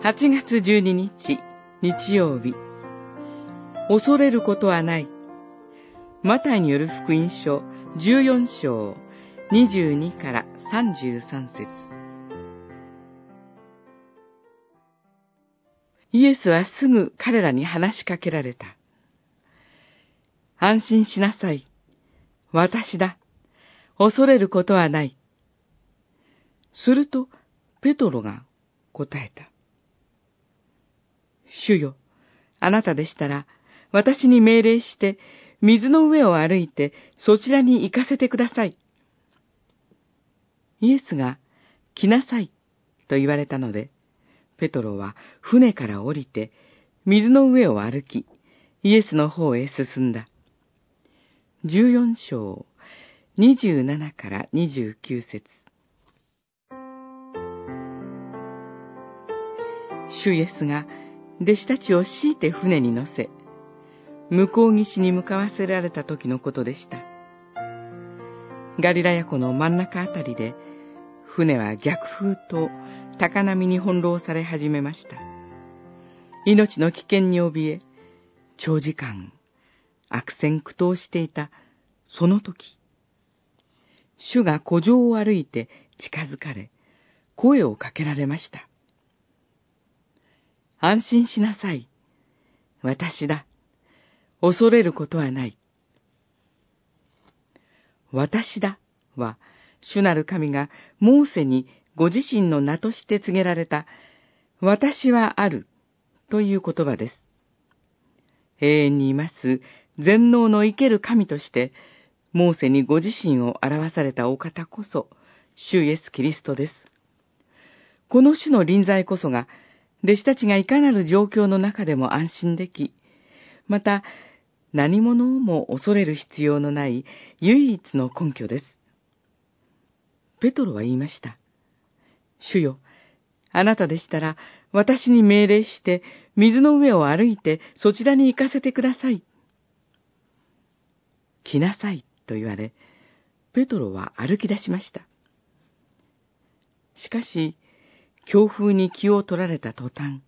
8月12日、日曜日。恐れることはない。マタイによる福音書14章22から33節イエスはすぐ彼らに話しかけられた。安心しなさい。私だ。恐れることはない。すると、ペトロが答えた。主よ、あなたでしたら、私に命令して、水の上を歩いて、そちらに行かせてください。イエスが、来なさい、と言われたので、ペトロは船から降りて、水の上を歩き、イエスの方へ進んだ。十四章、二十七から二十九節主イエスが弟子たちを強いて船に乗せ、向こう岸に向かわせられた時のことでした。ガリラヤ湖の真ん中あたりで、船は逆風と高波に翻弄され始めました。命の危険に怯え、長時間、悪戦苦闘していた、その時、主が古城を歩いて近づかれ、声をかけられました。安心しなさい。私だ。恐れることはない。私だは、主なる神がモーセにご自身の名として告げられた、私はあるという言葉です。永遠にいます全能の生ける神として、モーセにご自身を表されたお方こそ、主イエス・キリストです。この種の臨在こそが、弟子たちがいかなる状況の中でも安心でき、また何者をも恐れる必要のない唯一の根拠です。ペトロは言いました。主よ、あなたでしたら私に命令して水の上を歩いてそちらに行かせてください。来なさいと言われ、ペトロは歩き出しました。しかし、強風に気を取られた途端、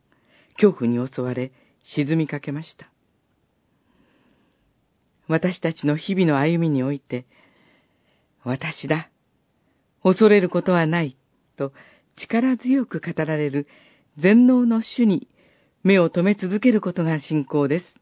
恐怖に襲われ沈みかけました。私たちの日々の歩みにおいて、私だ、恐れることはない、と力強く語られる全能の主に目を留め続けることが信仰です。